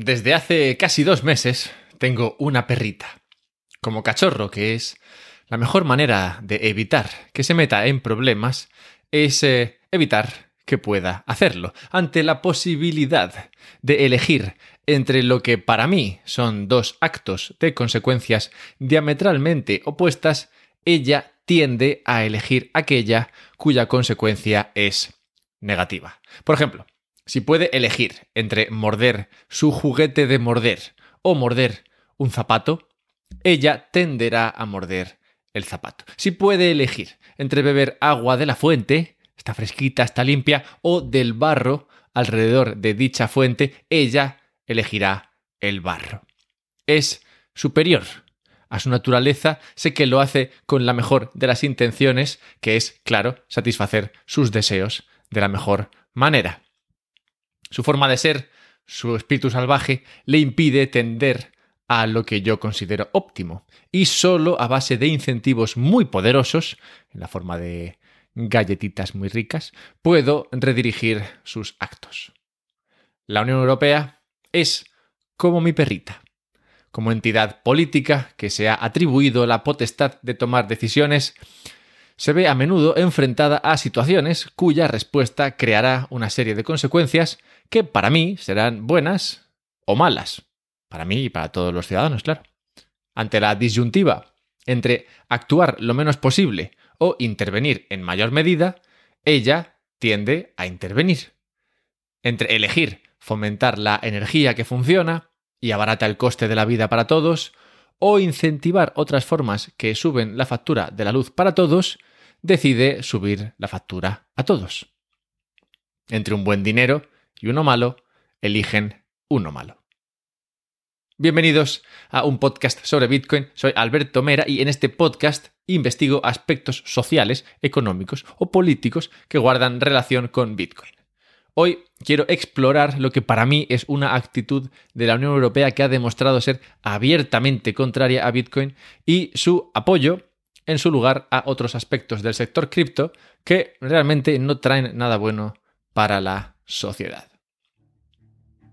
Desde hace casi dos meses tengo una perrita. Como cachorro, que es la mejor manera de evitar que se meta en problemas, es eh, evitar que pueda hacerlo. Ante la posibilidad de elegir entre lo que para mí son dos actos de consecuencias diametralmente opuestas, ella tiende a elegir aquella cuya consecuencia es negativa. Por ejemplo, si puede elegir entre morder su juguete de morder o morder un zapato, ella tenderá a morder el zapato. Si puede elegir entre beber agua de la fuente, está fresquita, está limpia, o del barro alrededor de dicha fuente, ella elegirá el barro. Es superior a su naturaleza, sé que lo hace con la mejor de las intenciones, que es, claro, satisfacer sus deseos de la mejor manera. Su forma de ser, su espíritu salvaje, le impide tender a lo que yo considero óptimo, y solo a base de incentivos muy poderosos, en la forma de galletitas muy ricas, puedo redirigir sus actos. La Unión Europea es como mi perrita, como entidad política que se ha atribuido la potestad de tomar decisiones se ve a menudo enfrentada a situaciones cuya respuesta creará una serie de consecuencias que para mí serán buenas o malas. Para mí y para todos los ciudadanos, claro. Ante la disyuntiva entre actuar lo menos posible o intervenir en mayor medida, ella tiende a intervenir. Entre elegir fomentar la energía que funciona y abarata el coste de la vida para todos, o incentivar otras formas que suben la factura de la luz para todos, decide subir la factura a todos. Entre un buen dinero y uno malo, eligen uno malo. Bienvenidos a un podcast sobre Bitcoin. Soy Alberto Mera y en este podcast investigo aspectos sociales, económicos o políticos que guardan relación con Bitcoin. Hoy quiero explorar lo que para mí es una actitud de la Unión Europea que ha demostrado ser abiertamente contraria a Bitcoin y su apoyo en su lugar a otros aspectos del sector cripto que realmente no traen nada bueno para la sociedad.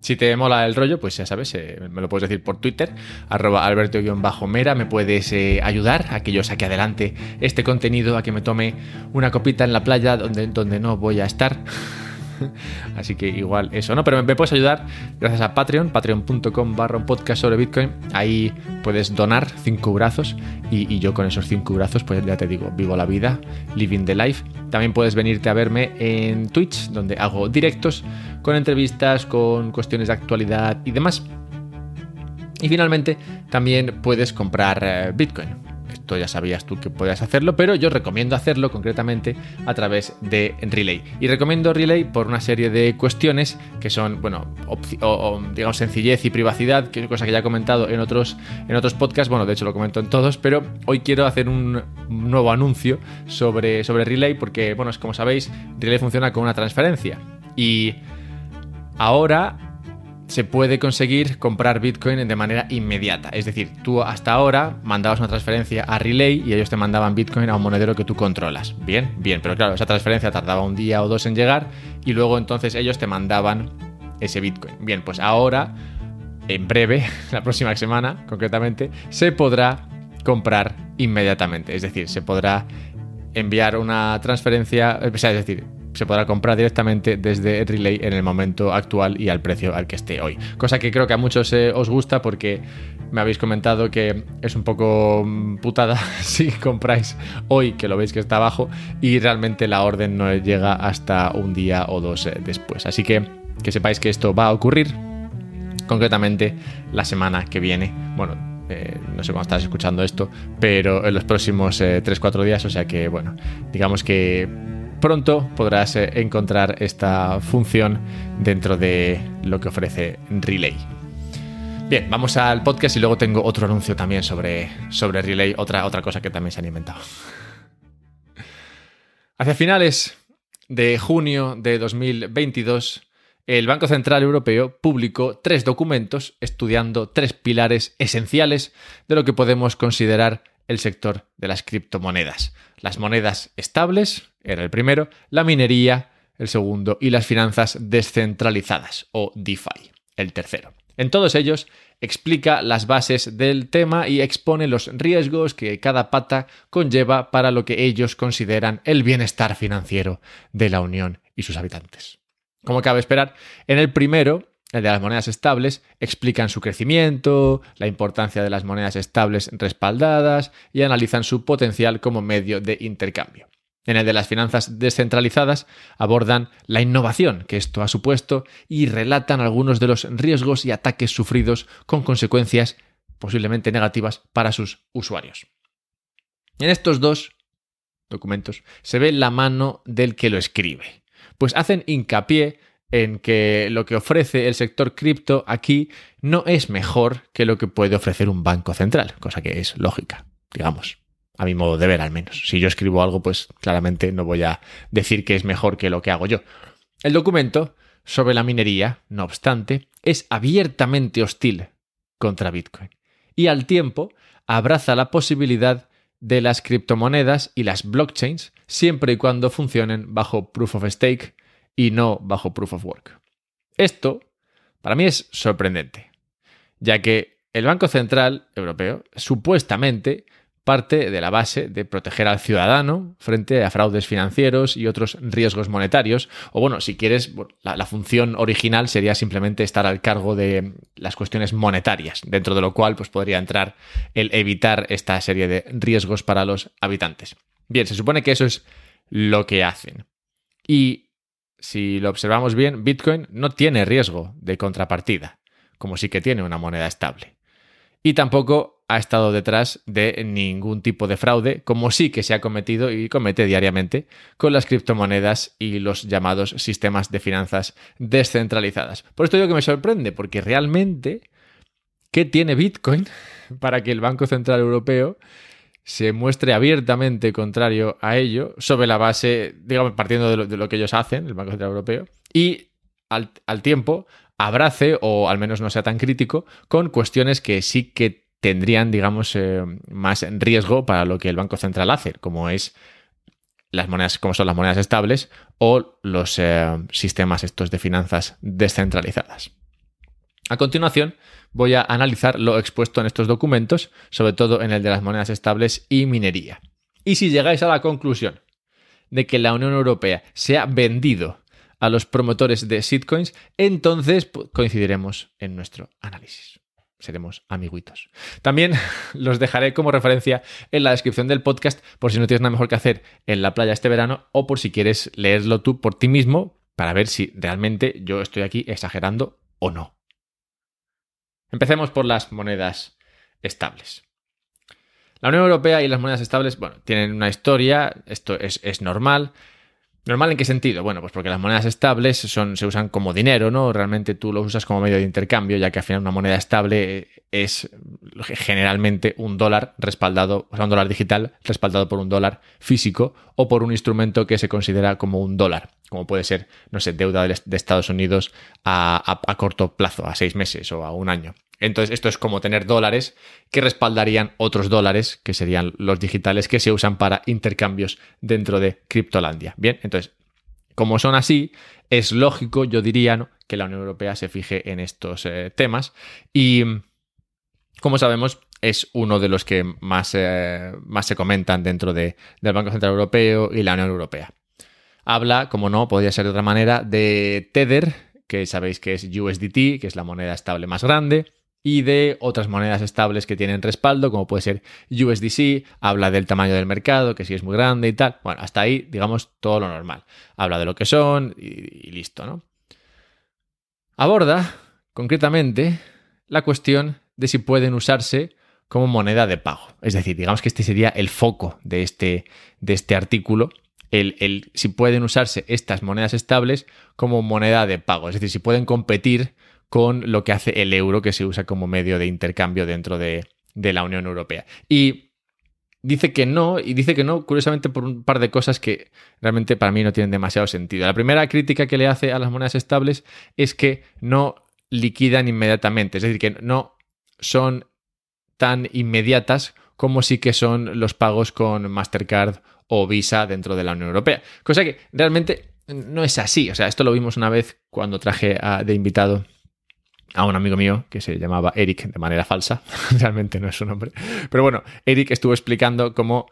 Si te mola el rollo, pues ya sabes, eh, me lo puedes decir por Twitter, arroba alberto-mera, me puedes eh, ayudar a que yo saque adelante este contenido, a que me tome una copita en la playa donde, donde no voy a estar. Así que igual eso, ¿no? Pero me puedes ayudar gracias a Patreon, patreon.com barra podcast sobre Bitcoin. Ahí puedes donar cinco brazos y, yo con esos cinco brazos, pues ya te digo, vivo la vida, living the life. También puedes venirte a verme en Twitch, donde hago directos con entrevistas, con cuestiones de actualidad y demás. Y finalmente, también puedes comprar eh, Bitcoin esto ya sabías tú que podías hacerlo, pero yo recomiendo hacerlo concretamente a través de Relay. Y recomiendo Relay por una serie de cuestiones que son, bueno, digamos sencillez y privacidad, que es cosa que ya he comentado en otros, en otros podcasts, bueno, de hecho lo comento en todos, pero hoy quiero hacer un nuevo anuncio sobre, sobre Relay porque, bueno, como sabéis, Relay funciona con una transferencia. Y ahora se puede conseguir comprar Bitcoin de manera inmediata. Es decir, tú hasta ahora mandabas una transferencia a Relay y ellos te mandaban Bitcoin a un monedero que tú controlas. Bien, bien, pero claro, esa transferencia tardaba un día o dos en llegar y luego entonces ellos te mandaban ese Bitcoin. Bien, pues ahora, en breve, la próxima semana concretamente, se podrá comprar inmediatamente. Es decir, se podrá enviar una transferencia, sea, es decir, se podrá comprar directamente desde Relay en el momento actual y al precio al que esté hoy. Cosa que creo que a muchos eh, os gusta porque me habéis comentado que es un poco mm, putada si compráis hoy, que lo veis que está abajo, y realmente la orden no llega hasta un día o dos eh, después. Así que que sepáis que esto va a ocurrir concretamente la semana que viene. Bueno, eh, no sé cuándo estás escuchando esto, pero en los próximos 3-4 días, o sea que, bueno, digamos que pronto podrás eh, encontrar esta función dentro de lo que ofrece Relay. Bien, vamos al podcast y luego tengo otro anuncio también sobre, sobre Relay, otra, otra cosa que también se han inventado. Hacia finales de junio de 2022, el Banco Central Europeo publicó tres documentos estudiando tres pilares esenciales de lo que podemos considerar el sector de las criptomonedas. Las monedas estables, era el primero, la minería, el segundo, y las finanzas descentralizadas, o DeFi, el tercero. En todos ellos explica las bases del tema y expone los riesgos que cada pata conlleva para lo que ellos consideran el bienestar financiero de la Unión y sus habitantes. Como cabe esperar, en el primero, el de las monedas estables, explican su crecimiento, la importancia de las monedas estables respaldadas y analizan su potencial como medio de intercambio. En el de las finanzas descentralizadas abordan la innovación que esto ha supuesto y relatan algunos de los riesgos y ataques sufridos con consecuencias posiblemente negativas para sus usuarios. En estos dos documentos se ve la mano del que lo escribe, pues hacen hincapié en que lo que ofrece el sector cripto aquí no es mejor que lo que puede ofrecer un banco central, cosa que es lógica, digamos a mi modo de ver al menos. Si yo escribo algo, pues claramente no voy a decir que es mejor que lo que hago yo. El documento sobre la minería, no obstante, es abiertamente hostil contra Bitcoin y al tiempo abraza la posibilidad de las criptomonedas y las blockchains siempre y cuando funcionen bajo proof of stake y no bajo proof of work. Esto, para mí, es sorprendente, ya que el Banco Central Europeo supuestamente parte de la base de proteger al ciudadano frente a fraudes financieros y otros riesgos monetarios. O bueno, si quieres, la, función original sería simplemente estar al cargo de las cuestiones monetarias, dentro de lo cual pues, podría entrar el evitar esta serie de riesgos para los habitantes. Bien, se supone que eso es lo que hacen. Y si lo observamos bien, Bitcoin no tiene riesgo de contrapartida, como sí que tiene una moneda estable. Y tampoco ha estado detrás de ningún tipo de fraude, como sí que se ha cometido y comete diariamente con las criptomonedas y los llamados sistemas de finanzas descentralizadas. Por esto digo que me sorprende, porque realmente, ¿qué tiene Bitcoin para que el Banco Central Europeo se muestre abiertamente contrario a ello, sobre la base, digamos, partiendo de lo, que ellos hacen, el Banco Central Europeo, y al, al tiempo abrace, o al menos no sea tan crítico, con cuestiones que sí que tendrían, digamos, eh, más riesgo para lo que el Banco Central hace, como es las monedas, como son las monedas estables o los eh, sistemas estos de finanzas descentralizadas. A continuación, voy a analizar lo expuesto en estos documentos, sobre todo en el de las monedas estables y minería. Y si llegáis a la conclusión de que la Unión Europea se ha vendido a los promotores de shitcoins, entonces coincidiremos en nuestro análisis seremos amiguitos. También los dejaré como referencia en la descripción del podcast por si no tienes nada mejor que hacer en la playa este verano o por si quieres leerlo tú por ti mismo para ver si realmente yo estoy aquí exagerando o no. Empecemos por las monedas estables. La Unión Europea y las monedas estables, bueno, tienen una historia, esto es, es normal. ¿Normal en qué sentido? Bueno, pues porque las monedas estables son, se usan como dinero, ¿no? Realmente tú lo usas como medio de intercambio, ya que al final una moneda estable es generalmente un dólar respaldado, o sea, un dólar digital respaldado por un dólar físico o por un instrumento que se considera como un dólar, como puede ser, no sé, deuda de Estados Unidos a, a corto plazo, a seis meses o a un año. Entonces, esto es como tener dólares que respaldarían otros dólares, que serían los digitales que se usan para intercambios dentro de Criptolandia. Bien, entonces, como son así, es lógico, yo diría, que la Unión Europea se fije en estos eh, temas. Y, como sabemos, es uno de los que más, eh, se comentan dentro de, del Banco Central Europeo y la Unión Europea. Habla, como no, podría ser de otra manera, de Tether, que sabéis que es USDT, que es la moneda estable más grande y de otras monedas estables que tienen respaldo, como puede ser USDC, habla del tamaño del mercado, que si es muy grande y tal. Bueno, hasta ahí, digamos, todo lo normal. Habla de lo que son y, listo, ¿no? Aborda, concretamente, la cuestión de si pueden usarse como moneda de pago. Es decir, digamos que este sería el foco de este, de este artículo. El, el, si pueden usarse estas monedas estables como moneda de pago. Es decir, si pueden competir con lo que hace el euro que se usa como medio de intercambio dentro de, la Unión Europea. Y dice que no, y dice que no, curiosamente, por un par de cosas que realmente para mí no tienen demasiado sentido. La primera crítica que le hace a las monedas estables es que no liquidan inmediatamente, es decir, que no son tan inmediatas como sí que son los pagos con Mastercard o Visa dentro de la Unión Europea. Cosa que realmente no es así. O sea, esto lo vimos una vez cuando traje de invitado a un amigo mío que se llamaba Eric de manera falsa, realmente no es su nombre, pero bueno, Eric estuvo explicando cómo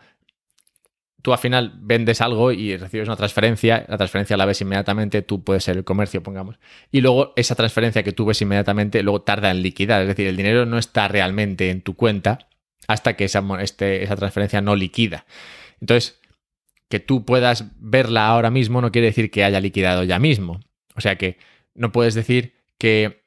tú al final vendes algo y recibes una transferencia, la transferencia la ves inmediatamente, tú puedes ser el comercio, pongamos, y luego esa transferencia que tú ves inmediatamente luego tarda en liquidar, es decir, el dinero no está realmente en tu cuenta hasta que esa, este, esa transferencia no liquida. Entonces, que tú puedas verla ahora mismo no quiere decir que haya liquidado ya mismo. O sea que no puedes decir que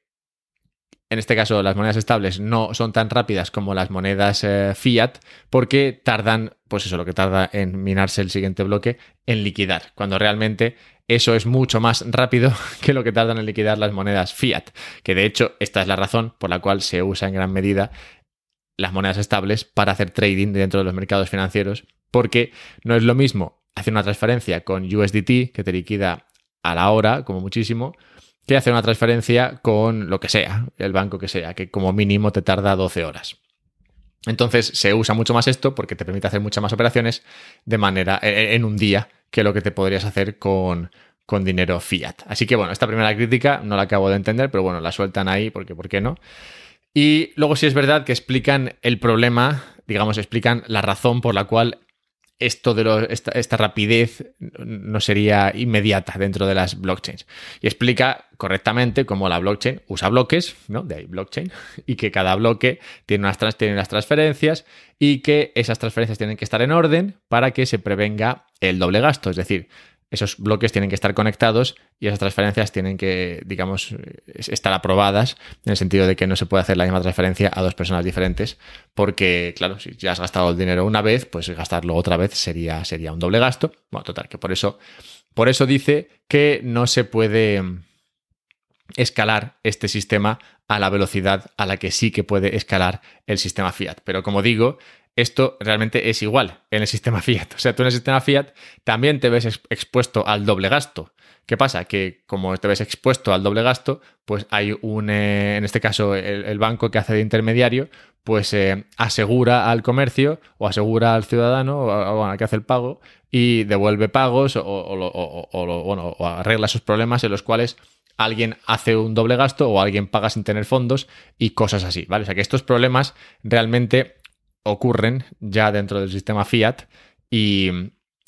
en este caso las monedas estables no son tan rápidas como las monedas eh, fiat porque tardan, pues eso, lo que tarda en minarse el siguiente bloque, en liquidar, cuando realmente eso es mucho más rápido que lo que tardan en liquidar las monedas fiat, que de hecho esta es la razón por la cual se usa en gran medida las monedas estables para hacer trading dentro de los mercados financieros, porque no es lo mismo hacer una transferencia con USDT que te liquida a la hora, como muchísimo, que hacer una transferencia con lo que sea, el banco que sea, que como mínimo te tarda 12 horas. Entonces se usa mucho más esto porque te permite hacer muchas más operaciones de manera e, e, en un día que lo que te podrías hacer con, con dinero fiat. Así que bueno, esta primera crítica no la acabo de entender, pero bueno, la sueltan ahí porque ¿por qué no? Y luego sí es verdad que explican el problema, digamos, explican la razón por la cual esto de esta, rapidez no sería inmediata dentro de las blockchains. Y explica correctamente cómo la blockchain usa bloques, ¿no? De ahí blockchain, y que cada bloque tiene unas, tiene unas transferencias y que esas transferencias tienen que estar en orden para que se prevenga el doble gasto. Es decir, esos bloques tienen que estar conectados y esas transferencias tienen que, digamos, estar aprobadas en el sentido de que no se puede hacer la misma transferencia a dos personas diferentes porque, claro, si ya has gastado el dinero una vez, pues gastarlo otra vez sería, sería un doble gasto. Bueno, total, que por eso, por eso dice que no se puede escalar este sistema a la velocidad a la que sí que puede escalar el sistema Fiat. Pero como digo, esto realmente es igual en el sistema Fiat. O sea, tú en el sistema Fiat también te ves expuesto al doble gasto. ¿Qué pasa? Que como te ves expuesto al doble gasto, pues hay un, eh, en este caso, el, banco que hace de intermediario, pues eh, asegura al comercio o asegura al ciudadano o, al que hace el pago y devuelve pagos o, o arregla esos problemas en los cuales alguien hace un doble gasto o alguien paga sin tener fondos y cosas así, ¿vale? O sea que estos problemas realmente ocurren ya dentro del sistema fiat y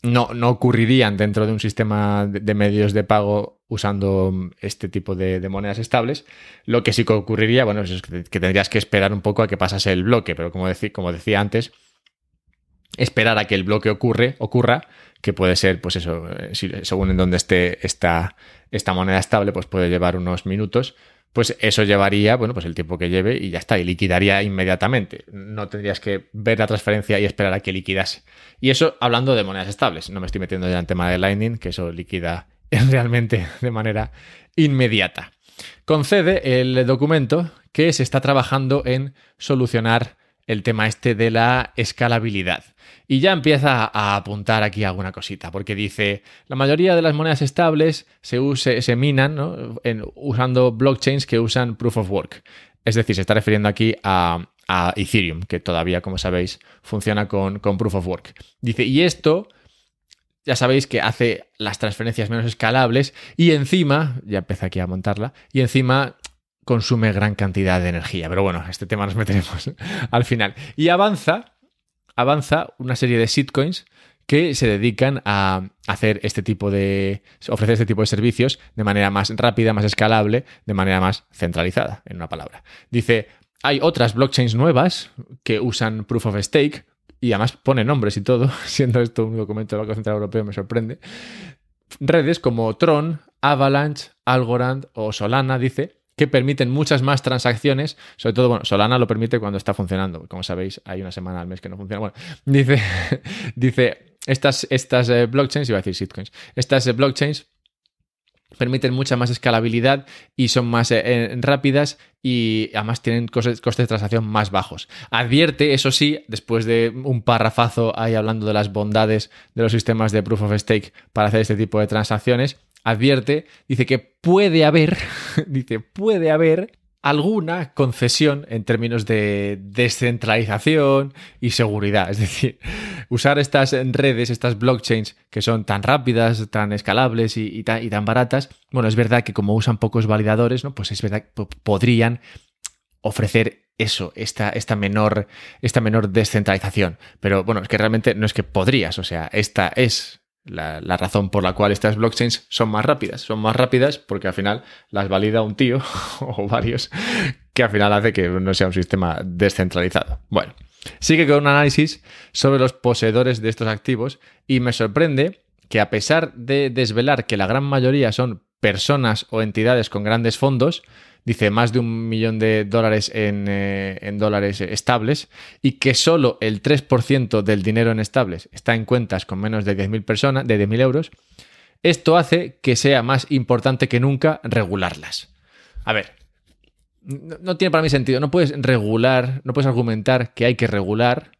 no, no ocurrirían dentro de un sistema de, medios de pago usando este tipo de, monedas estables. Lo que sí que ocurriría, bueno, es que, tendrías que esperar un poco a que pasase el bloque, pero como, como decía antes, esperar a que el bloque ocurre, ocurra, que puede ser, pues eso, eh, según en donde esté esta, esta moneda estable, pues puede llevar unos minutos pues eso llevaría, bueno, pues el tiempo que lleve y ya está, y liquidaría inmediatamente. No tendrías que ver la transferencia y esperar a que liquidase. Y eso hablando de monedas estables. No me estoy metiendo ya en el tema de Lightning, que eso liquida realmente de manera inmediata. Concede el documento que se está trabajando en solucionar el tema este de la escalabilidad. Y ya empieza a apuntar aquí alguna cosita, porque dice, la mayoría de las monedas estables se, use, se minan usando blockchains que usan proof of work. Es decir, se está refiriendo aquí a, Ethereum, que todavía, como sabéis, funciona con proof of work. Dice, y esto ya sabéis que hace las transferencias menos escalables y encima, ya empieza aquí a montarla, y encima consume gran cantidad de energía. Pero bueno, este tema nos meteremos al final. Y avanza, avanza una serie de shitcoins que se dedican a hacer este tipo de. ofrecer este tipo de servicios de manera más rápida, más escalable, de manera más centralizada, en una palabra. Dice. Hay otras blockchains nuevas que usan proof of stake, y además pone nombres y todo, siendo esto un documento del Banco Central Europeo, me sorprende. Redes como Tron, Avalanche, Algorand o Solana, dice, que permiten muchas más transacciones, sobre todo, bueno, Solana lo permite cuando está funcionando, como sabéis, hay una semana al mes que no funciona. Bueno, dice, dice estas, estas eh, blockchains, iba a decir shitcoins, estas eh, blockchains permiten mucha más escalabilidad y son más eh, rápidas y además tienen costes, costes, de transacción más bajos. Advierte, eso sí, después de un parrafazo ahí hablando de las bondades de los sistemas de proof of stake para hacer este tipo de transacciones, advierte, dice que puede haber, dice, puede haber alguna concesión en términos de descentralización y seguridad. Es decir, usar estas redes, estas blockchains que son tan rápidas, tan escalables y, tan, baratas, bueno, es verdad que como usan pocos validadores, ¿no? Pues es verdad que podrían ofrecer eso, esta, esta, menor, esta menor descentralización. Pero bueno, es que realmente no es que podrías, o sea, esta es la, razón por la cual estas blockchains son más rápidas. Son más rápidas porque al final las valida un tío o varios que al final hace que no sea un sistema descentralizado. Bueno, sigue con un análisis sobre los poseedores de estos activos y me sorprende que a pesar de desvelar que la gran mayoría son personas o entidades con grandes fondos, dice más de un millón de dólares eh, en, dólares estables y que solo el 3% del dinero en estables está en cuentas con menos de 10.000 personas, de 10.000 euros, esto hace que sea más importante que nunca regularlas. A ver, no, no tiene para mí sentido. No puedes regular, no puedes argumentar que hay que regular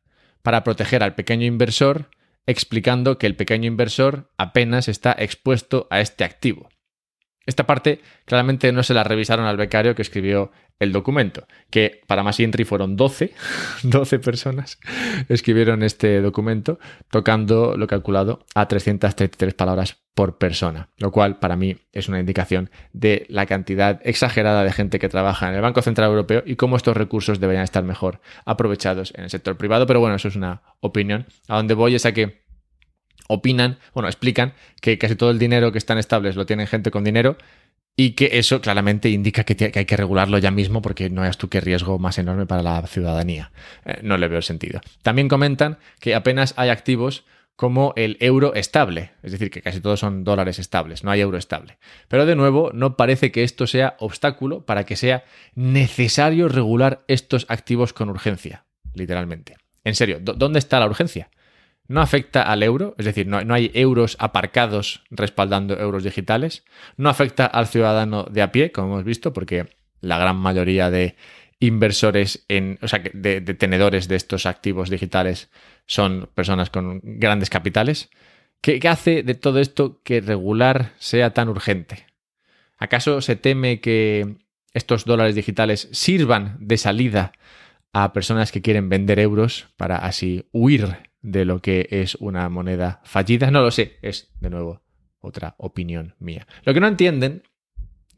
para proteger al pequeño inversor explicando que el pequeño inversor apenas está expuesto a este activo. Esta parte claramente no se la revisaron al becario que escribió el documento, que para más entry fueron 12, 12 personas escribieron este documento, tocando lo calculado a 333 palabras por persona, lo cual para mí es una indicación de la cantidad exagerada de gente que trabaja en el Banco Central Europeo y cómo estos recursos deberían estar mejor aprovechados en el sector privado, pero bueno, eso es una opinión. A donde voy es a que opinan, bueno, explican que casi todo el dinero que están estables lo tienen gente con dinero y que eso claramente indica que, hay que regularlo ya mismo porque no es tú qué riesgo más enorme para la ciudadanía. Eh, no le veo sentido. También comentan que apenas hay activos como el euro estable, es decir, que casi todos son dólares estables, no hay euro estable. Pero de nuevo, no parece que esto sea obstáculo para que sea necesario regular estos activos con urgencia, literalmente. En serio, ¿dónde está la urgencia? No afecta al euro, es decir, no, hay euros aparcados respaldando euros digitales, no afecta al ciudadano de a pie, como hemos visto, porque la gran mayoría de inversores en, o sea, de, tenedores de estos activos digitales son personas con grandes capitales. ¿Qué, ¿Qué hace de todo esto que regular sea tan urgente? ¿Acaso se teme que estos dólares digitales sirvan de salida a personas que quieren vender euros para así huir de lo que es una moneda fallida. No lo sé, es de nuevo otra opinión mía. Lo que no entienden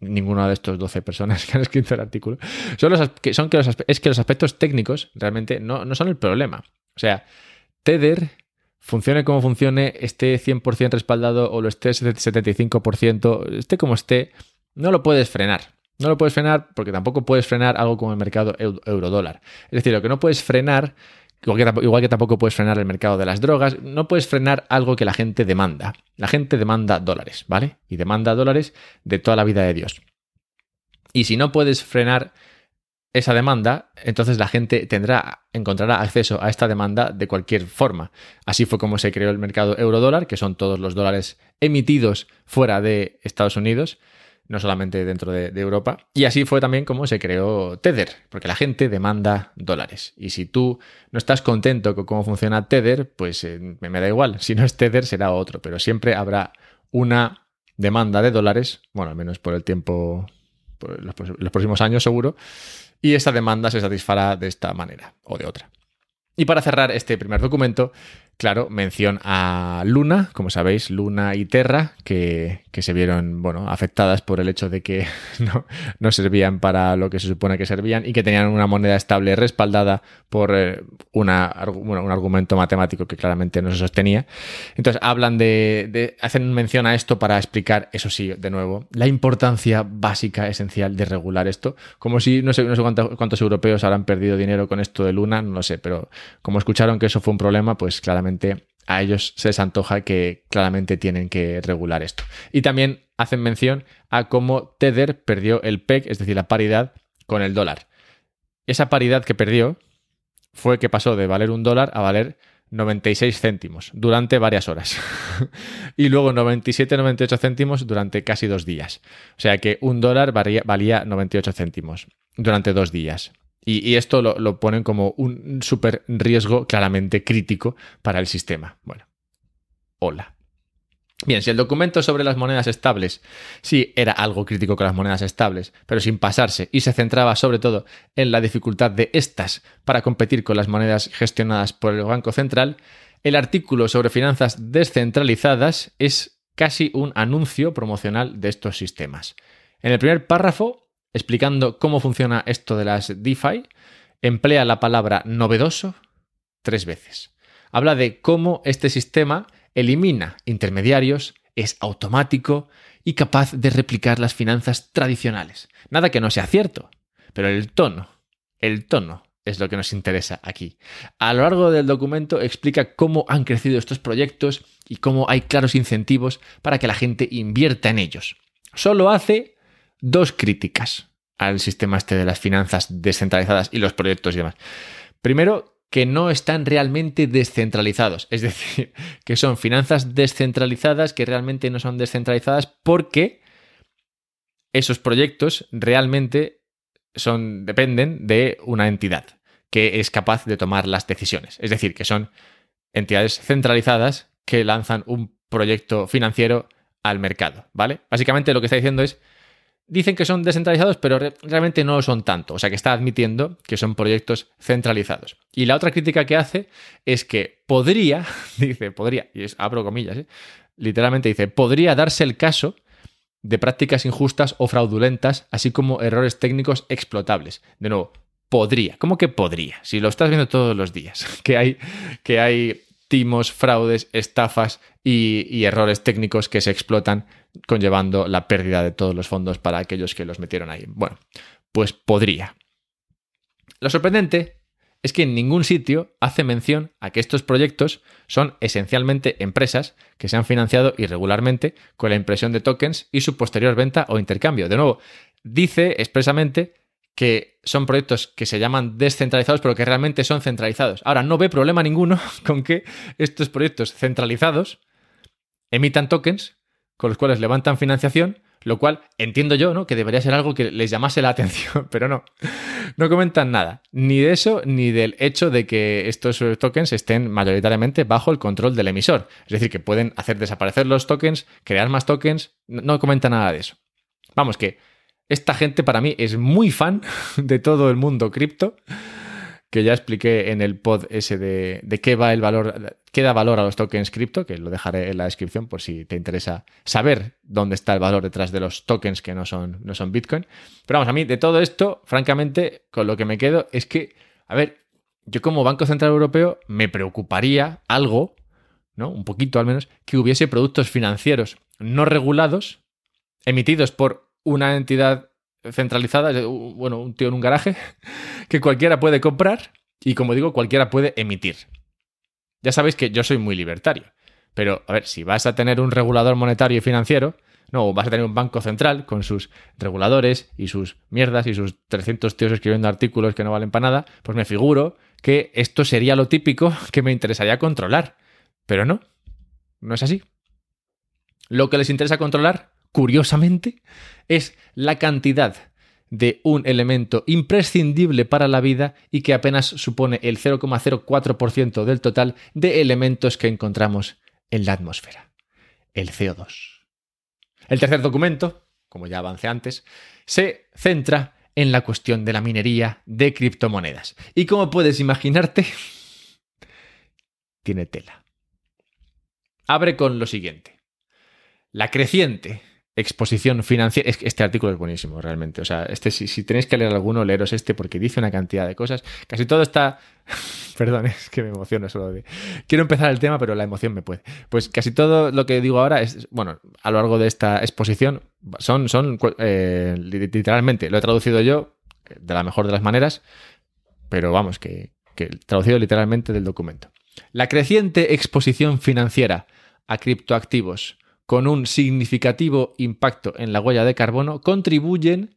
ninguna de estos 12 personas que han escrito el artículo, son, los, que, son que los, es que los aspectos técnicos realmente no, no son el problema. O sea, Tether, funcione como funcione, esté 100% respaldado o lo esté 75%, esté como esté, no lo puedes frenar. No lo puedes frenar porque tampoco puedes frenar algo como el mercado euro-dólar. Es decir, lo que no puedes frenar Igual que, tampoco puedes frenar el mercado de las drogas, no puedes frenar algo que la gente demanda. La gente demanda dólares, ¿vale? Y demanda dólares de toda la vida de Dios. Y si no puedes frenar esa demanda, entonces la gente tendrá, encontrará acceso a esta demanda de cualquier forma. Así fue como se creó el mercado euro-dólar, que son todos los dólares emitidos fuera de Estados Unidos no solamente dentro de, Europa. Y así fue también como se creó Tether, porque la gente demanda dólares. Y si tú no estás contento con cómo funciona Tether, pues eh, me da igual. Si no es Tether, será otro, pero siempre habrá una demanda de dólares, bueno, al menos por el tiempo, por los, los próximos años seguro, y esta demanda se satisfará de esta manera o de otra. Y para cerrar este primer documento, claro, mención a Luna, como sabéis, Luna y Terra, que, se vieron bueno, afectadas por el hecho de que no, servían para lo que se supone que servían y que tenían una moneda estable respaldada por eh, un argumento matemático que claramente no se sostenía. Entonces hablan de, hacen mención a esto para explicar, eso sí, de nuevo, la importancia básica, esencial de regular esto, como si no sé, no sé cuántos, cuántos europeos habrán perdido dinero con esto de Luna, no lo sé, pero como escucharon que eso fue un problema, pues claramente a ellos se les antoja que claramente tienen que regular esto. Y también hacen mención a cómo Tether perdió el PEG, es decir, la paridad con el dólar. Esa paridad que perdió fue que pasó de valer un dólar a valer 96 céntimos durante varias horas. y luego 97-98 céntimos durante casi dos días. O sea que un dólar valía 98 céntimos durante dos días. Y, esto lo, ponen como un súper riesgo claramente crítico para el sistema. Bueno, hola. Bien, si el documento sobre las monedas estables sí era algo crítico con las monedas estables, pero sin pasarse y se centraba sobre todo en la dificultad de estas para competir con las monedas gestionadas por el Banco Central, el artículo sobre finanzas descentralizadas es casi un anuncio promocional de estos sistemas. En el primer párrafo, explicando cómo funciona esto de las DeFi, emplea la palabra novedoso tres veces. Habla de cómo este sistema elimina intermediarios, es automático y capaz de replicar las finanzas tradicionales. Nada que no sea cierto, pero el tono, el tono es lo que nos interesa aquí. A lo largo del documento explica cómo han crecido estos proyectos y cómo hay claros incentivos para que la gente invierta en ellos. Solo hace dos críticas al sistema este de las finanzas descentralizadas y los proyectos y demás. Primero, que no están realmente descentralizados. Es decir, que son finanzas descentralizadas que realmente no son descentralizadas porque esos proyectos realmente son, dependen de una entidad que es capaz de tomar las decisiones. Es decir, que son entidades centralizadas que lanzan un proyecto financiero al mercado, ¿vale? Básicamente lo que está diciendo es dicen que son descentralizados, pero realmente no lo son tanto. O sea que está admitiendo que son proyectos centralizados. Y la otra crítica que hace es que podría, dice, podría, y es, abro comillas, ¿eh? literalmente dice, podría darse el caso de prácticas injustas o fraudulentas, así como errores técnicos explotables. De nuevo, podría. ¿Cómo que podría? Si lo estás viendo todos los días, que hay, que hay timos, fraudes, estafas y, errores técnicos que se explotan, conllevando la pérdida de todos los fondos para aquellos que los metieron ahí. Bueno, pues podría. Lo sorprendente es que en ningún sitio hace mención a que estos proyectos son esencialmente empresas que se han financiado irregularmente con la impresión de tokens y su posterior venta o intercambio. De nuevo, dice expresamente que son proyectos que se llaman descentralizados, pero que realmente son centralizados. Ahora, no ve problema ninguno con que estos proyectos centralizados emitan tokens con los cuales levantan financiación, lo cual entiendo yo, ¿no? Que debería ser algo que les llamase la atención, pero no. No comentan nada, ni de eso, ni del hecho de que estos tokens estén mayoritariamente bajo el control del emisor. Es decir, que pueden hacer desaparecer los tokens, crear más tokens, no comenta nada de eso. Vamos, que esta gente para mí es muy fan de todo el mundo cripto, que ya expliqué en el pod ese de, qué va el valor, qué da valor a los tokens cripto, que lo dejaré en la descripción por si te interesa saber dónde está el valor detrás de los tokens que no son, no son Bitcoin. Pero vamos, a mí de todo esto, francamente, con lo que me quedo es que, a ver, yo como Banco Central Europeo me preocuparía algo, ¿no? Un poquito al menos, que hubiese productos financieros no regulados emitidos por una entidad centralizada, bueno, un tío en un garaje, que cualquiera puede comprar y como digo, cualquiera puede emitir. Ya sabéis que yo soy muy libertario, pero a ver, si vas a tener un regulador monetario y financiero, no, vas a tener un banco central con sus reguladores y sus mierdas y sus 300 tíos escribiendo artículos que no valen para nada, pues me figuro que esto sería lo típico que me interesaría controlar. Pero no, no es así. Lo que les interesa controlar curiosamente, es la cantidad de un elemento imprescindible para la vida y que apenas supone el 0,04% del total de elementos que encontramos en la atmósfera, el CO2. El tercer documento, como ya avancé antes, se centra en la cuestión de la minería de criptomonedas. Y como puedes imaginarte, tiene tela. Abre con lo siguiente. La creciente exposición financiera. Este artículo es buenísimo, realmente. O sea, este, si, tenéis que leer alguno, leeros este porque dice una cantidad de cosas. Casi todo está. Perdón, es que me emociono solo de. Quiero empezar el tema, pero la emoción me puede. Pues casi todo lo que digo ahora es. Bueno, a lo largo de esta exposición, son. son eh, literalmente, lo he traducido yo eh, de la mejor de las maneras, pero vamos, que, que traducido literalmente del documento. La creciente exposición financiera a criptoactivos con un significativo impacto en la huella de carbono contribuyen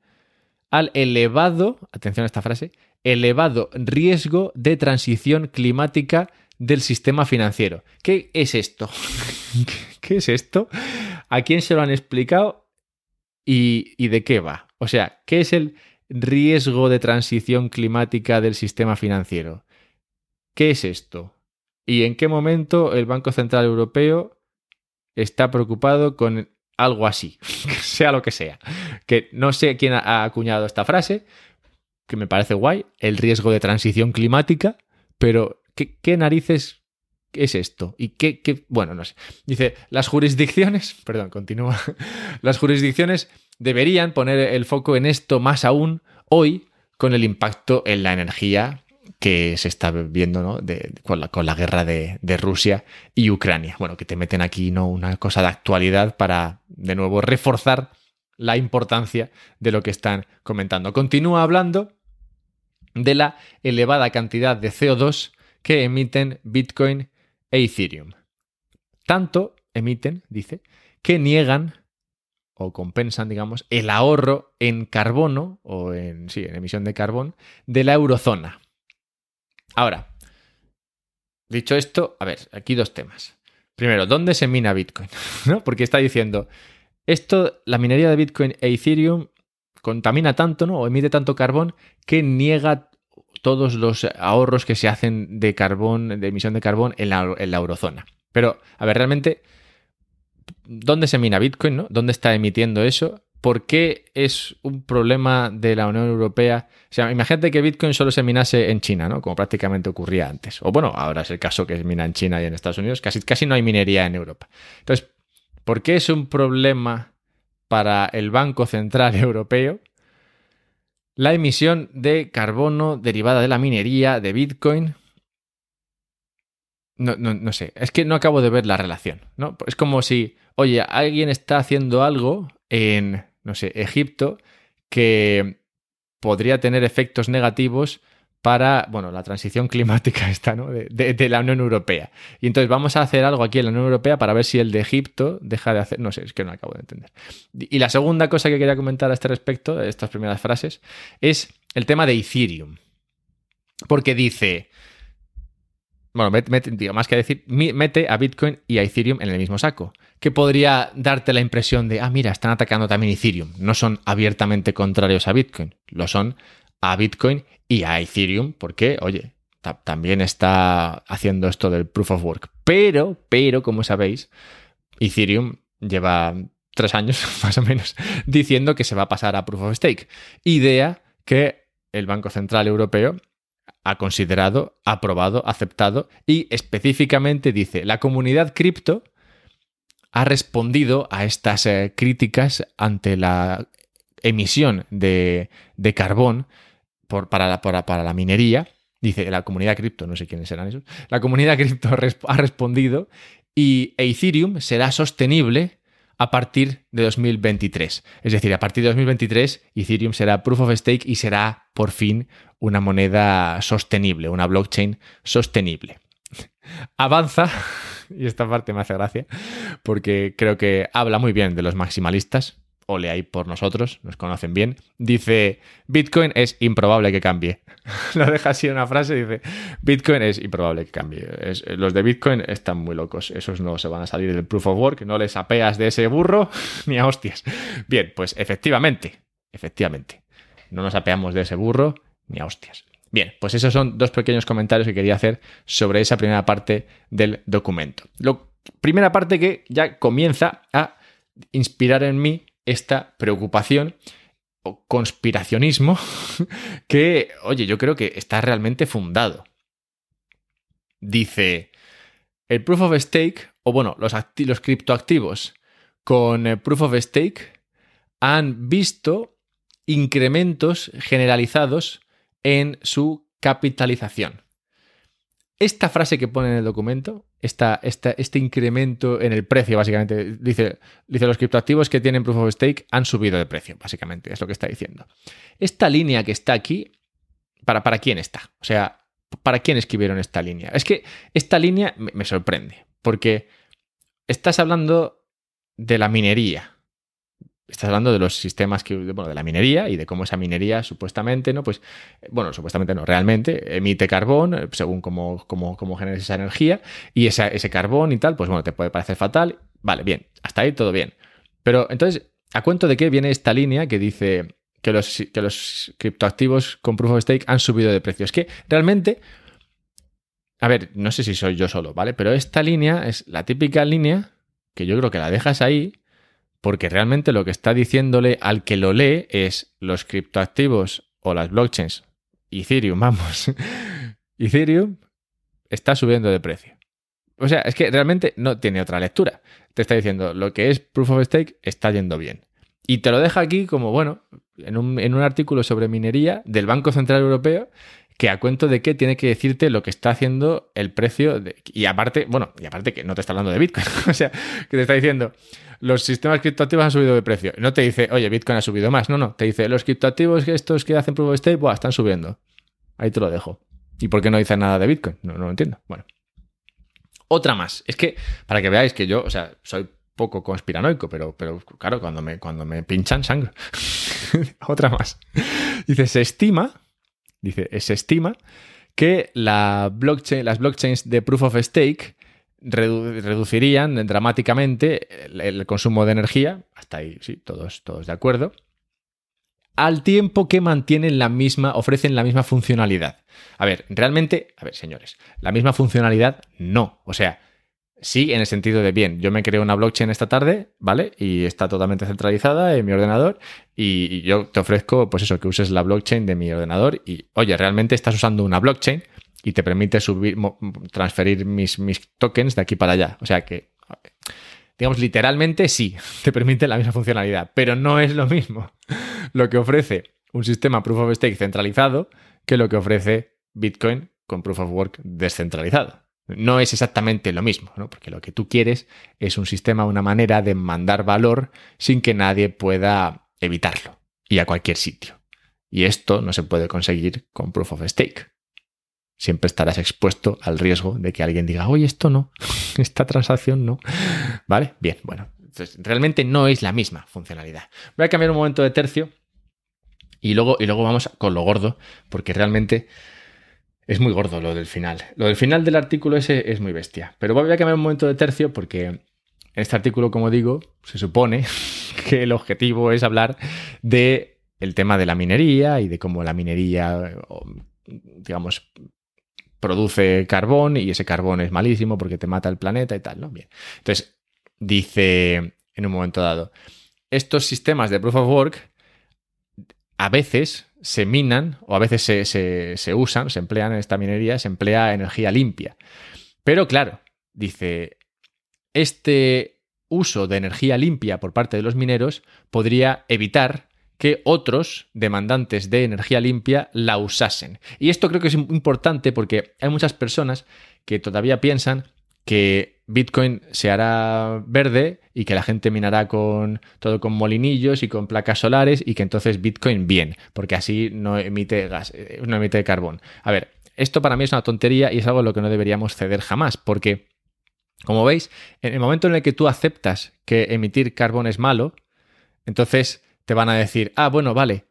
al elevado, atención a esta frase, elevado riesgo de transición climática del sistema financiero. ¿Qué es esto? ¿Qué es esto? ¿A quién se lo han explicado? ¿Y, ¿Y, de qué va? O sea, ¿qué es el riesgo de transición climática del sistema financiero? ¿Qué es esto? ¿Y en qué momento el Banco Central Europeo está preocupado con algo así, sea lo que sea. Que no sé quién ha acuñado esta frase, que me parece guay, el riesgo de transición climática, pero ¿qué, narices es esto? ¿Y qué, qué, Bueno, no sé. Dice, las jurisdicciones, perdón, continúa, las jurisdicciones deberían poner el foco en esto más aún hoy con el impacto en la energía que se está viendo ¿no? con, la, guerra de, Rusia y Ucrania. Bueno, que te meten aquí ¿no? una cosa de actualidad para, de nuevo, reforzar la importancia de lo que están comentando. Continúa hablando de la elevada cantidad de CO2 que emiten Bitcoin e Ethereum. Tanto emiten, dice, que niegan o compensan, digamos, el ahorro en carbono o en, sí, en emisión de carbón de la eurozona. Ahora, dicho esto, a ver, aquí dos temas. Primero, ¿dónde se mina Bitcoin? ¿No? Porque está diciendo, esto, la minería de Bitcoin e Ethereum contamina tanto, ¿no? O emite tanto carbón que niega todos los ahorros que se hacen de carbón, de emisión de carbón en la, en la eurozona. Pero, a ver, realmente, ¿dónde se mina Bitcoin, no? ¿Dónde está emitiendo eso? ¿Por qué es un problema de la Unión Europea? O sea, imagínate que Bitcoin solo se minase en China, ¿no? Como prácticamente ocurría antes. O bueno, ahora es el caso que se mina en China y en Estados Unidos. Casi, casi no hay minería en Europa. Entonces, ¿por qué es un problema para el Banco Central Europeo la emisión de carbono derivada de la minería de Bitcoin? No, no, no, sé, es que no acabo de ver la relación, ¿no? Es como si, oye, alguien está haciendo algo en no sé, Egipto, que podría tener efectos negativos para, bueno, la transición climática esta, ¿no? De, la Unión Europea. Y entonces vamos a hacer algo aquí en la Unión Europea para ver si el de Egipto deja de hacer, no sé, es que no acabo de entender. Y la segunda cosa que quería comentar a este respecto, de estas primeras frases, es el tema de Ethereum. Porque dice, bueno, mete, más que decir, mete a Bitcoin y a Ethereum en el mismo saco. Que podría darte la impresión de, ah, mira, están atacando también Ethereum. No son abiertamente contrarios a Bitcoin, lo son a Bitcoin y a Ethereum, porque, oye, también está haciendo esto del proof of work. Pero, pero, como sabéis, Ethereum lleva tres años, más o menos, diciendo que se va a pasar a proof of stake. Idea que el Banco Central Europeo ha considerado, aprobado, aceptado y específicamente dice, la comunidad cripto ha respondido a estas eh, críticas ante la emisión de, carbón por, para, la, para, la minería. Dice la comunidad cripto, no sé quiénes serán esos. La comunidad cripto ha respondido y Ethereum será sostenible a partir de 2023. Es decir, a partir de 2023 Ethereum será proof of stake y será por fin una moneda sostenible, una blockchain sostenible. Avanza, y esta parte me hace gracia, porque creo que habla muy bien de los maximalistas, o le hay por nosotros, nos conocen bien, dice, Bitcoin es improbable que cambie. Lo deja así una frase, dice, Bitcoin es improbable que cambie. los de Bitcoin están muy locos, esos no se van a salir del proof of work, no les apeas de ese burro ni a hostias. Bien, pues efectivamente, efectivamente, no nos apeamos de ese burro ni a hostias. Bien, pues esos son dos pequeños comentarios que quería hacer sobre esa primera parte del documento. La primera parte que ya comienza a inspirar en mí esta preocupación o conspiracionismo que, oye, yo creo que está realmente fundado. Dice, el proof of stake, o bueno, los, los criptoactivos con eh, proof of stake han visto incrementos generalizados en su capitalización. Esta frase que pone en el documento, este incremento en el precio, básicamente, dice, dice los criptoactivos que tienen proof of stake han subido de precio, básicamente, es lo que está diciendo. Esta línea que está aquí, ¿para, para quién está? O sea, ¿para quién escribieron esta línea? Es que esta línea me sorprende, porque estás hablando de la minería, Estás hablando de los sistemas que, bueno, de la minería y de cómo esa minería supuestamente, ¿no? Pues, bueno, supuestamente no, realmente emite carbón eh, según cómo, cómo, cómo generes esa energía y ese carbón y tal, pues bueno, te puede parecer fatal. Vale, bien, hasta ahí todo bien. Pero entonces, ¿a cuento de qué viene esta línea que dice que los, que los criptoactivos con proof of stake han subido de precio? Es que realmente, a ver, no sé si soy yo solo, ¿vale? Pero esta línea es la típica línea que yo creo que la dejas ahí porque realmente lo que está diciéndole al que lo lee es los criptoactivos o las blockchains, Ethereum, vamos, Ethereum está subiendo de precio. O sea, es que realmente no tiene otra lectura. Te está diciendo lo que es proof of stake está yendo bien. Y te lo deja aquí como, bueno, en un, en un artículo sobre minería del Banco Central Europeo que a cuento de qué tiene que decirte lo que está haciendo el precio. y aparte, bueno, y aparte que no te está hablando de Bitcoin. o sea, que te está diciendo, los sistemas criptoactivos han subido de precio. No te dice, oye, Bitcoin ha subido más. No, no. Te dice, los criptoactivos estos que hacen proof of stake, buah, están subiendo. Ahí te lo dejo. ¿Y por qué no dice nada de Bitcoin? No, no lo entiendo. Bueno. Otra más. Es que, para que veáis que yo, o sea, soy poco conspiranoico, pero, pero claro, cuando me, cuando me pinchan sangre. Otra más. Dice, se estima Dice, se estima que las blockchains de proof of stake reducirían dramáticamente el, consumo de energía, hasta ahí sí, todos, todos de acuerdo, al tiempo que mantienen la misma, ofrecen la misma funcionalidad. A ver, realmente, a ver, señores, la misma funcionalidad no. O sea, Sí, en el sentido de, bien, yo me creo una blockchain esta tarde, ¿vale? Y está totalmente centralizada en mi ordenador y, yo te ofrezco, pues eso, que uses la blockchain de mi ordenador y, oye, realmente estás usando una blockchain y te permite subir, transferir mis, mis tokens de aquí para allá. O sea que, digamos, literalmente sí, te permite la misma funcionalidad, pero no es lo mismo lo que ofrece un sistema proof of stake centralizado que lo que ofrece Bitcoin con proof of work descentralizado. No es exactamente lo mismo, ¿no? porque lo que tú quieres es un sistema, una manera de mandar valor sin que nadie pueda evitarlo y a cualquier sitio. Y esto no se puede conseguir con proof of stake. Siempre estarás expuesto al riesgo de que alguien diga, oye, esto no, esta transacción no. ¿Vale? Bien, bueno. Entonces, realmente no es la misma funcionalidad. Voy a cambiar un momento de tercio y luego, y luego vamos con lo gordo, porque realmente es muy gordo lo del final. Lo del final del artículo ese es muy bestia. Pero voy a cambiar un momento de tercio porque en este artículo, como digo, se supone que el objetivo es hablar de el tema de la minería y de cómo la minería, digamos, produce carbón y ese carbón es malísimo porque te mata el planeta y tal, ¿no? Bien. Entonces, dice en un momento dado, estos sistemas de proof of work a veces se minan o a veces se, usan, se emplean en esta minería, se emplea energía limpia. Pero claro, dice, este uso de energía limpia por parte de los mineros podría evitar que otros demandantes de energía limpia la usasen. Y esto creo que es importante porque hay muchas personas que todavía piensan que Bitcoin se hará verde y que la gente minará con todo con molinillos y con placas solares y que entonces Bitcoin bien, porque así no emite gas, eh, no emite carbón. A ver, esto para mí es una tontería y es algo a lo que no deberíamos ceder jamás, porque como veis, en el momento en el que tú aceptas que emitir carbón es malo, entonces te van a decir, ah, bueno, vale,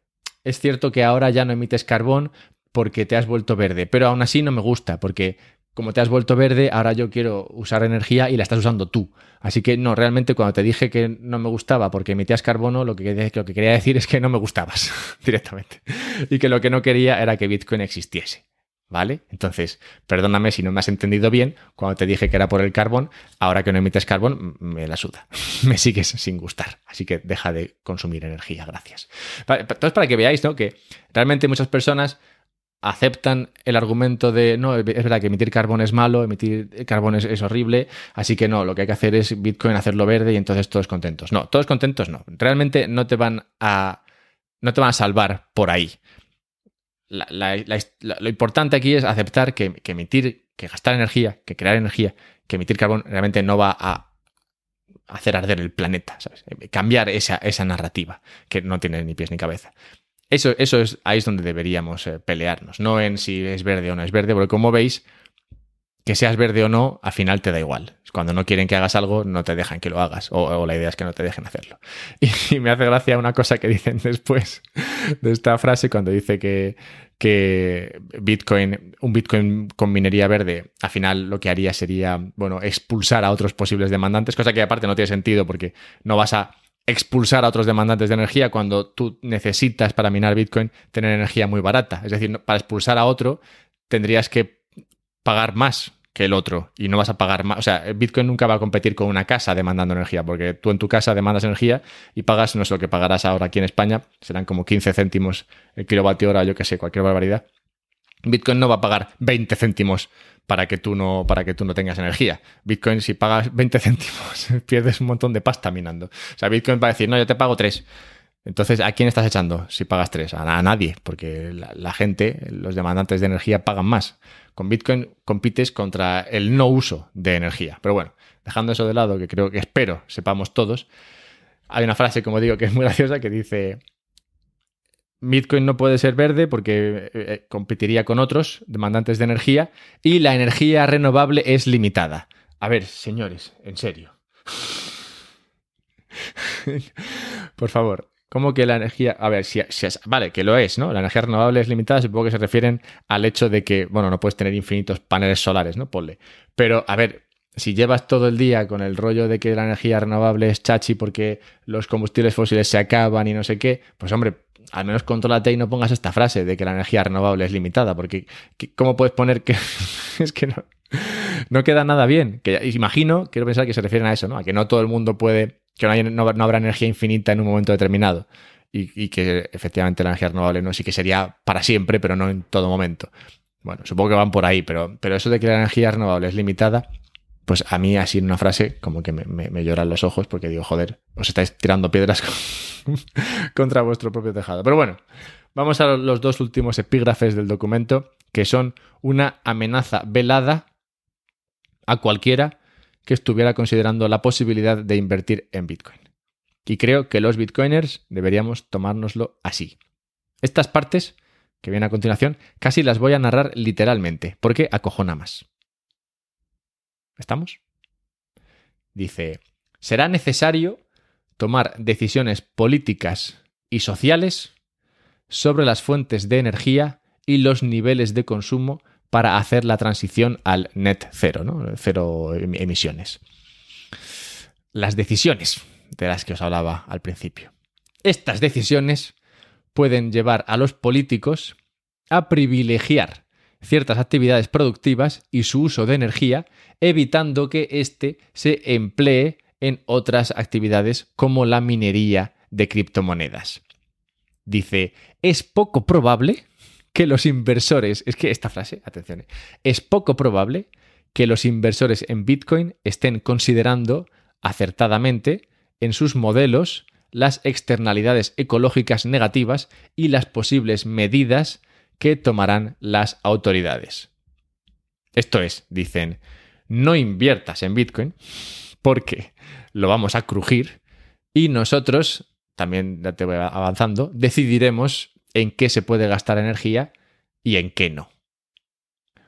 es cierto que ahora ya no emites carbón porque te has vuelto verde, pero aún así no me gusta, porque como te has vuelto verde, ahora yo quiero usar energía y la estás usando tú. Así que no, realmente cuando te dije que no me gustaba porque emitías carbono, lo que, lo que quería decir es que no me gustabas directamente. Y que lo que no quería era que Bitcoin existiese. ¿Vale? Entonces, perdóname si no me has entendido bien cuando te dije que era por el carbón, ahora que no emites carbón, me la suda. me sigues sin gustar. Así que deja de consumir energía, gracias. Entonces, para que veáis, ¿no? Que realmente muchas personas aceptan el argumento de no, es verdad que emitir carbón es malo, emitir carbón es, horrible, así que no, lo que hay que hacer es Bitcoin hacerlo verde y entonces todos contentos. No, todos contentos no. Realmente no te van a, no te van a salvar por ahí. Lo importante aquí es aceptar que, emitir, que gastar energía, que crear energía, que emitir carbón realmente no va a hacer arder el planeta, ¿sabes? Cambiar esa, esa narrativa que no tiene ni pies ni cabeza. Eso, eso es, ahí es donde deberíamos eh, pelearnos, no en si es verde o no es verde, porque como veis, que seas verde o no, al final te da igual. Cuando no quieren que hagas algo, no te dejan que lo hagas, o, la idea es que no te dejen hacerlo. Y, me hace gracia una cosa que dicen después de esta frase, cuando dice que, que Bitcoin, un Bitcoin con minería verde, al final lo que haría sería, bueno, expulsar a otros posibles demandantes, cosa que aparte no tiene sentido porque no vas a expulsar a otros demandantes de energía cuando tú necesitas para minar Bitcoin tener energía muy barata. Es decir, para expulsar a otro tendrías que pagar más que el otro y no vas a pagar más. O sea, Bitcoin nunca va a competir con una casa demandando energía, porque tú en tu casa demandas energía y pagas, no sé lo que pagarás ahora aquí en España, serán como 15 céntimos el kilovatio hora, yo que sé, cualquier barbaridad. Bitcoin no va a pagar 20 céntimos para que tú no, para que tú no tengas energía. Bitcoin, si pagas 20 céntimos, pierdes un montón de pasta minando. O sea, Bitcoin va a decir, no, yo te pago 3. Entonces, ¿a quién estás echando si pagas 3? A, nadie, porque la, gente, los demandantes de energía, pagan más. Con Bitcoin compites contra el no uso de energía. Pero bueno, dejando eso de lado, que creo que espero sepamos todos, hay una frase, como digo, que es muy graciosa, que dice, Bitcoin no puede ser verde porque eh, eh, competiría con otros demandantes de energía y la energía renovable es limitada. A ver, señores, en serio. Por favor, ¿cómo que la energía... A ver, si. Vale, que lo es, ¿no? La energía renovable es limitada, supongo que se refieren al hecho de que, bueno, no puedes tener infinitos paneles solares, ¿no? Ponle. Pero, a ver, si llevas todo el día con el rollo de que la energía renovable es chachi porque los combustibles fósiles se acaban y no sé qué, pues hombre, al menos contrólate y no pongas esta frase de que la energía renovable es limitada, porque ¿cómo puedes poner que es que no, no queda nada bien? Que imagino, quiero pensar que se refieren a eso, ¿no? A que no todo el mundo puede, que no, habrá energía infinita en un momento determinado. Y, que efectivamente la energía renovable no sí que sería para siempre, pero no en todo momento. Bueno, supongo que van por ahí, pero, pero eso de que la energía renovable es limitada, pues a mí así en una frase como que me, me lloran los ojos porque digo, joder, os estáis tirando piedras contra vuestro propio tejado. Pero bueno, vamos a los dos últimos epígrafes del documento, que son una amenaza velada a cualquiera que estuviera considerando la posibilidad de invertir en Bitcoin. Y creo que los bitcoiners deberíamos tomárnoslo así. Estas partes, que vienen a continuación, casi las voy a narrar literalmente, porque acojona más. ¿Estamos? Dice, será necesario tomar decisiones políticas y sociales sobre las fuentes de energía y los niveles de consumo para hacer la transición al net cero, ¿no? cero em-, emisiones. Las decisiones de las que os hablaba al principio. Estas decisiones pueden llevar a los políticos a privilegiar ciertas actividades productivas y su uso de energía, evitando que éste se emplee en otras actividades como la minería de criptomonedas. Dice, es poco probable que los inversores, es que esta frase, atención, eh, es poco probable que los inversores en Bitcoin estén considerando acertadamente en sus modelos las externalidades ecológicas negativas y las posibles medidas que tomarán las autoridades. Esto es, dicen, no inviertas en Bitcoin porque lo vamos a crujir y nosotros, también te voy avanzando, decidiremos en qué se puede gastar energía y en qué no.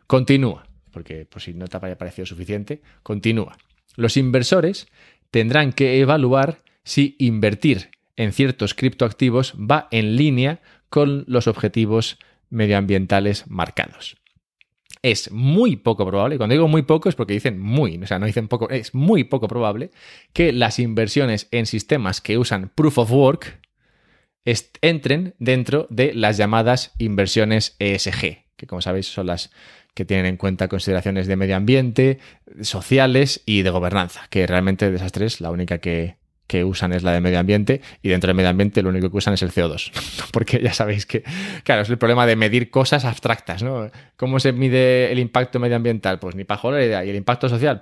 Continúa, porque por si no te haya parecido suficiente, continúa. Los inversores tendrán que evaluar si invertir en ciertos criptoactivos va en línea con los objetivos medioambientales marcados es muy poco probable, cuando digo muy poco es porque dicen muy, o sea, no dicen poco, es muy poco probable que las inversiones en sistemas que usan proof of work entren dentro de las llamadas inversiones ESG, que como sabéis son las que tienen en cuenta consideraciones de medio ambiente, sociales y de gobernanza, que realmente de esas tres la única que, que usan es la de medio ambiente y dentro del medio ambiente lo único que usan es el CO2. Porque ya sabéis que, claro, es el problema de medir cosas abstractas, ¿no? ¿Cómo se mide el impacto medioambiental? Pues ni para idea. ¿Y el impacto social?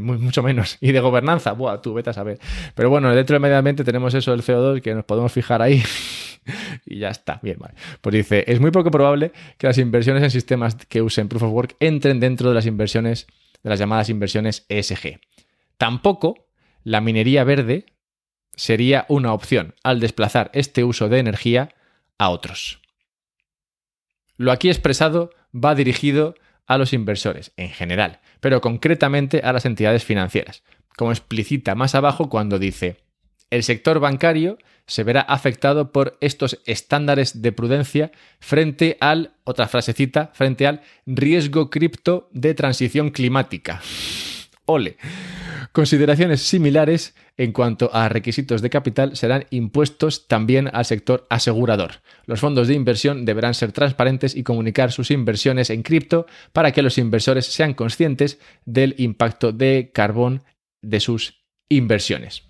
mucho menos. Y de gobernanza, buah, tú vete a saber. Pero bueno, dentro del medio ambiente tenemos eso del CO2 que nos podemos fijar ahí y ya está. Bien, vale. Pues dice, es muy poco probable que las inversiones en sistemas que usen Proof of Work entren dentro de las inversiones, de las llamadas inversiones ESG. Tampoco la minería verde sería una opción al desplazar este uso de energía a otros. Lo aquí expresado va dirigido a los inversores en general, pero concretamente a las entidades financieras, como explicita más abajo cuando dice, el sector bancario se verá afectado por estos estándares de prudencia frente al, otra frasecita, frente al riesgo cripto de transición climática. Ole. Consideraciones similares en cuanto a requisitos de capital serán impuestos también al sector asegurador. Los fondos de inversión deberán ser transparentes y comunicar sus inversiones en cripto para que los inversores sean conscientes del impacto de carbón de sus inversiones.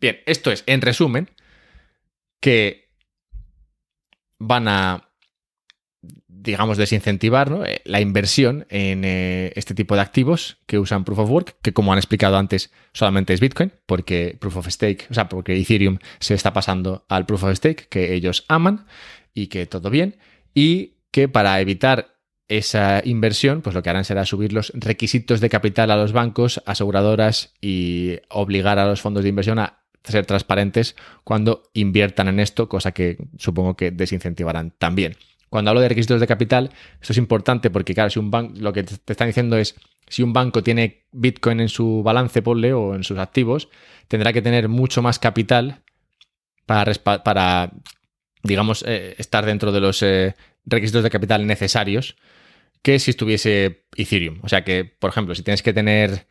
Bien, esto es, en resumen, que van a digamos, desincentivar eh, la inversión en eh, este tipo de activos que usan Proof of Work, que como han explicado antes, solamente es Bitcoin, porque Proof of Stake, o sea, porque Ethereum se está pasando al Proof of Stake, que ellos aman y que todo bien, y que para evitar esa inversión, pues lo que harán será subir los requisitos de capital a los bancos, aseguradoras y obligar a los fondos de inversión a ser transparentes cuando inviertan en esto, cosa que supongo que desincentivarán también. Cuando hablo de requisitos de capital, esto es importante porque, claro, si un banco, lo que te están diciendo es, si un banco tiene Bitcoin en su balance, ponle, o en sus activos, tendrá que tener mucho más capital para, para digamos, eh, estar dentro de los eh, requisitos de capital necesarios que si estuviese Ethereum. O sea que, por ejemplo, si tienes que tener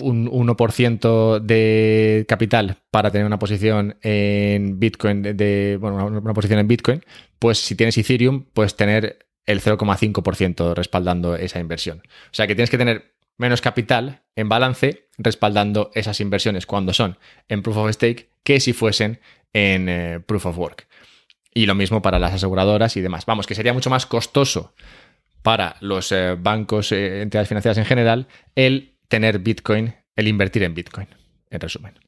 un 1% de capital para tener una posición en Bitcoin, de, bueno, una, posición en Bitcoin, pues si tienes Ethereum, puedes tener el 0,5% respaldando esa inversión. O sea que tienes que tener menos capital en balance respaldando esas inversiones cuando son en Proof of Stake que si fuesen en eh, Proof of Work. Y lo mismo para las aseguradoras y demás. Vamos, que sería mucho más costoso para los eh, bancos, eh, entidades financieras en general, el tener Bitcoin, el invertir en Bitcoin, en resumen.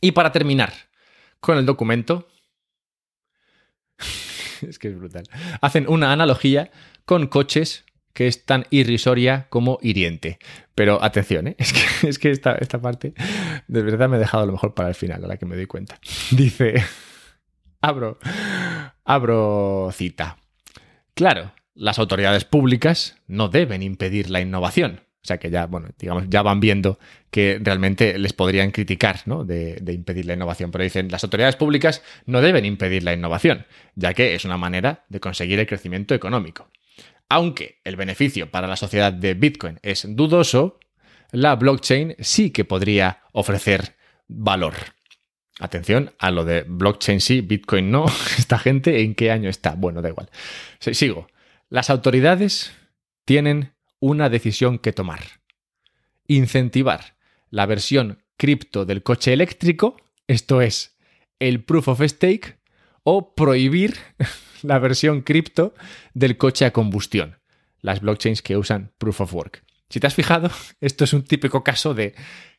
Y para terminar con el documento, es que es brutal, hacen una analogía con coches que es tan irrisoria como hiriente. Pero atención, ¿eh? es que, es esta, parte de verdad me he dejado a lo mejor para el final, a la que me doy cuenta. Dice, abro, abro cita. Claro, las autoridades públicas no deben impedir la innovación. O sea que ya, bueno, digamos, ya van viendo que realmente les podrían criticar ¿no? de, impedir la innovación. Pero dicen, las autoridades públicas no deben impedir la innovación, ya que es una manera de conseguir el crecimiento económico. Aunque el beneficio para la sociedad de Bitcoin es dudoso, la blockchain sí que podría ofrecer valor. Atención a lo de blockchain sí, Bitcoin no. Esta gente, ¿en qué año está? Bueno, da igual. Sigo. Las autoridades tienen una decisión que tomar. Incentivar la versión cripto del coche eléctrico, esto es, el proof of stake, o prohibir la versión cripto del coche a combustión, las blockchains que usan proof of work. Si te has fijado, esto es un típico caso de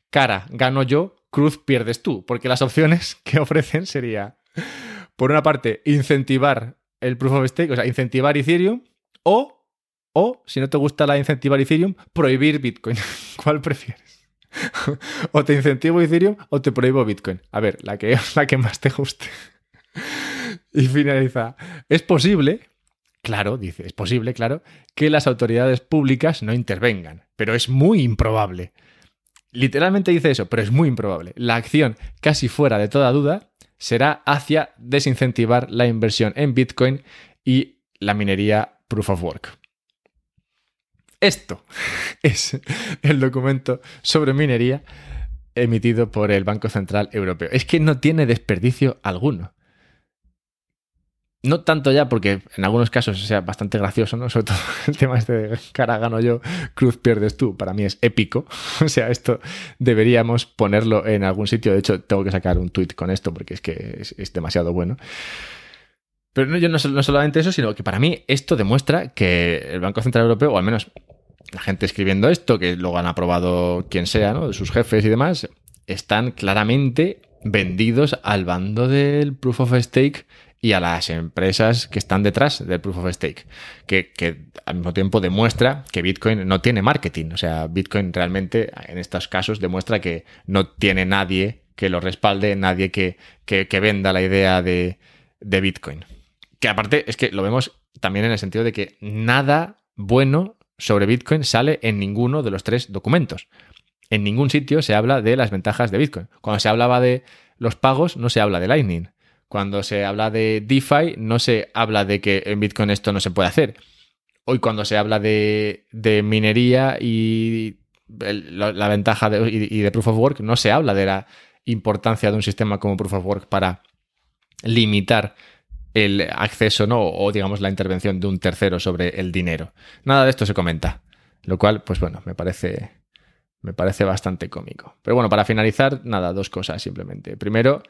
cara gano yo, cruz pierdes tú, porque las opciones que ofrecen sería, por una parte, incentivar el proof of stake, o sea, incentivar Ethereum, o o, si no te gusta la incentivar Ethereum, prohibir Bitcoin. ¿Cuál prefieres? o te incentivo Ethereum o te prohíbo Bitcoin. A ver, la que, la que más te guste. y finaliza. Es posible, claro, dice, es posible, claro, que las autoridades públicas no intervengan, pero es muy improbable. Literalmente dice eso, pero es muy improbable. La acción, casi fuera de toda duda, será hacia desincentivar la inversión en Bitcoin y la minería Proof of Work. Esto es el documento sobre minería emitido por el Banco Central Europeo. Es que no tiene desperdicio alguno. No tanto ya porque en algunos casos sea bastante gracioso, ¿no? Sobre todo el tema este de cara gano yo, cruz pierdes tú. Para mí es épico. O sea, esto deberíamos ponerlo en algún sitio. De hecho, tengo que sacar un tweet con esto porque es que es, demasiado bueno. Pero no, yo no, no solamente eso, sino que para mí esto demuestra que el Banco Central Europeo, o al menos la gente escribiendo esto, que luego han aprobado quien sea, ¿no? Sus jefes y demás, están claramente vendidos al bando del proof of stake y a las empresas que están detrás del proof of stake, que, al mismo tiempo demuestra que Bitcoin no tiene marketing. O sea, Bitcoin realmente en estos casos demuestra que no tiene nadie que lo respalde, nadie que, venda la idea de, de Bitcoin. Que aparte es que lo vemos también en el sentido de que nada bueno sobre Bitcoin sale en ninguno de los tres documentos. En ningún sitio se habla de las ventajas de Bitcoin. Cuando se hablaba de los pagos, no se habla de Lightning. Cuando se habla de DeFi, no se habla de que en Bitcoin esto no se puede hacer. Hoy cuando se habla de, minería y la, ventaja de, y, de Proof of Work, no se habla de la importancia de un sistema como Proof of Work para limitar el acceso ¿no? o digamos la intervención de un tercero sobre el dinero. Nada de esto se comenta, lo cual pues bueno, me parece me parece bastante cómico. Pero bueno, para finalizar, nada, dos cosas simplemente. Primero,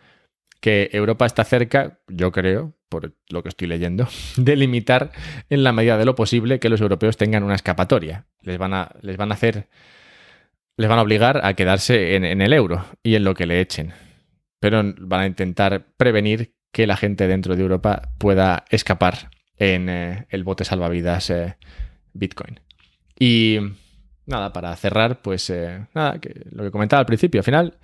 que Europa está cerca, yo creo, por lo que estoy leyendo, de limitar en la medida de lo posible que los europeos tengan una escapatoria. Les van a, les van a hacer, les van a obligar a quedarse en, el euro y en lo que le echen. Pero van a intentar prevenir que la gente dentro de Europa pueda escapar en eh, el bote salvavidas eh, Bitcoin. Y nada, para cerrar, pues eh, nada, que lo que comentaba al principio, al final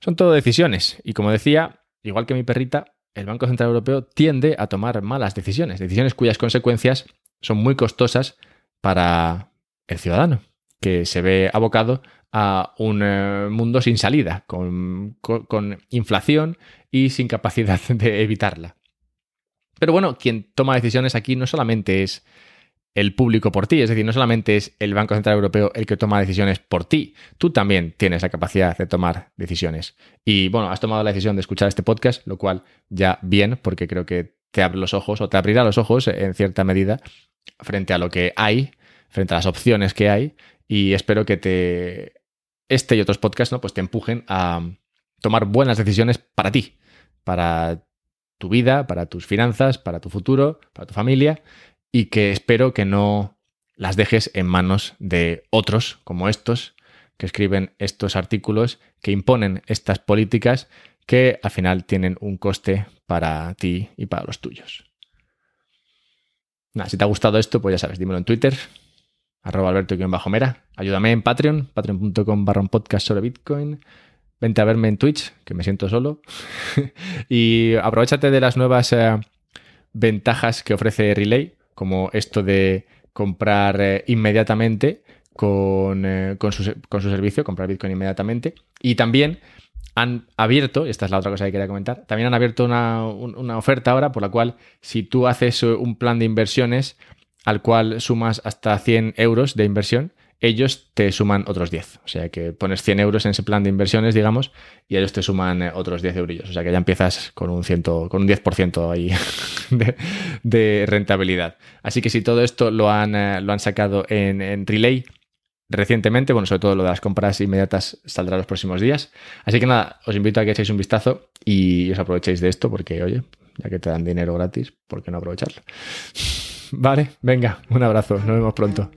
son todo decisiones. Y como decía, igual que mi perrita, el Banco Central Europeo tiende a tomar malas decisiones, decisiones cuyas consecuencias son muy costosas para el ciudadano, que se ve abocado a un eh, mundo sin salida, con, inflación y sin capacidad de evitarla. Pero bueno, quien toma decisiones aquí no solamente es el público por ti. Es decir, no solamente es el Banco Central Europeo el que toma decisiones por ti, tú también tienes la capacidad de tomar decisiones. Y bueno, has tomado la decisión de escuchar este podcast, lo cual ya bien, porque creo que te abre los ojos o te abrirá los ojos en cierta medida frente a lo que hay, frente a las opciones que hay. Y espero que te este y otros podcasts ¿no? pues te empujen a tomar buenas decisiones para ti, para tu vida, para tus finanzas, para tu futuro, para tu familia y que espero que no las dejes en manos de otros como estos que escriben estos artículos que imponen estas políticas que al final tienen un coste para ti y para los tuyos. Si te ha gustado esto, pues ya sabes, dímelo en Twitter, arroba alberto-mera. Ayúdame en Patreon, patreon.com barra podcast sobre Bitcoin. Vente a verme en Twitch, que me siento solo. y aprovechate de las nuevas eh, ventajas que ofrece Relay como esto de comprar eh, inmediatamente con, eh, con, su, servicio, comprar Bitcoin inmediatamente. Y también han abierto, y esta es la otra cosa que quería comentar, también han abierto una oferta ahora por la cual si tú haces un plan de inversiones al cual sumas hasta 100 euros de inversión, ellos te suman otros 10. O sea que pones 100 euros en ese plan de inversiones, digamos, y ellos te suman eh, otros 10 euros. O sea que ya empiezas con un, ciento, con un 10% ahí de, rentabilidad. Así que si todo esto lo han, eh, lo han sacado en, en Relay recientemente, bueno, sobre todo lo de las compras inmediatas saldrá los próximos días. Así que nada, os invito a que echéis un vistazo y os aprovechéis de esto porque, oye, ya que te dan dinero gratis, ¿por qué no aprovecharlo? Vale, venga, un abrazo, nos vemos pronto.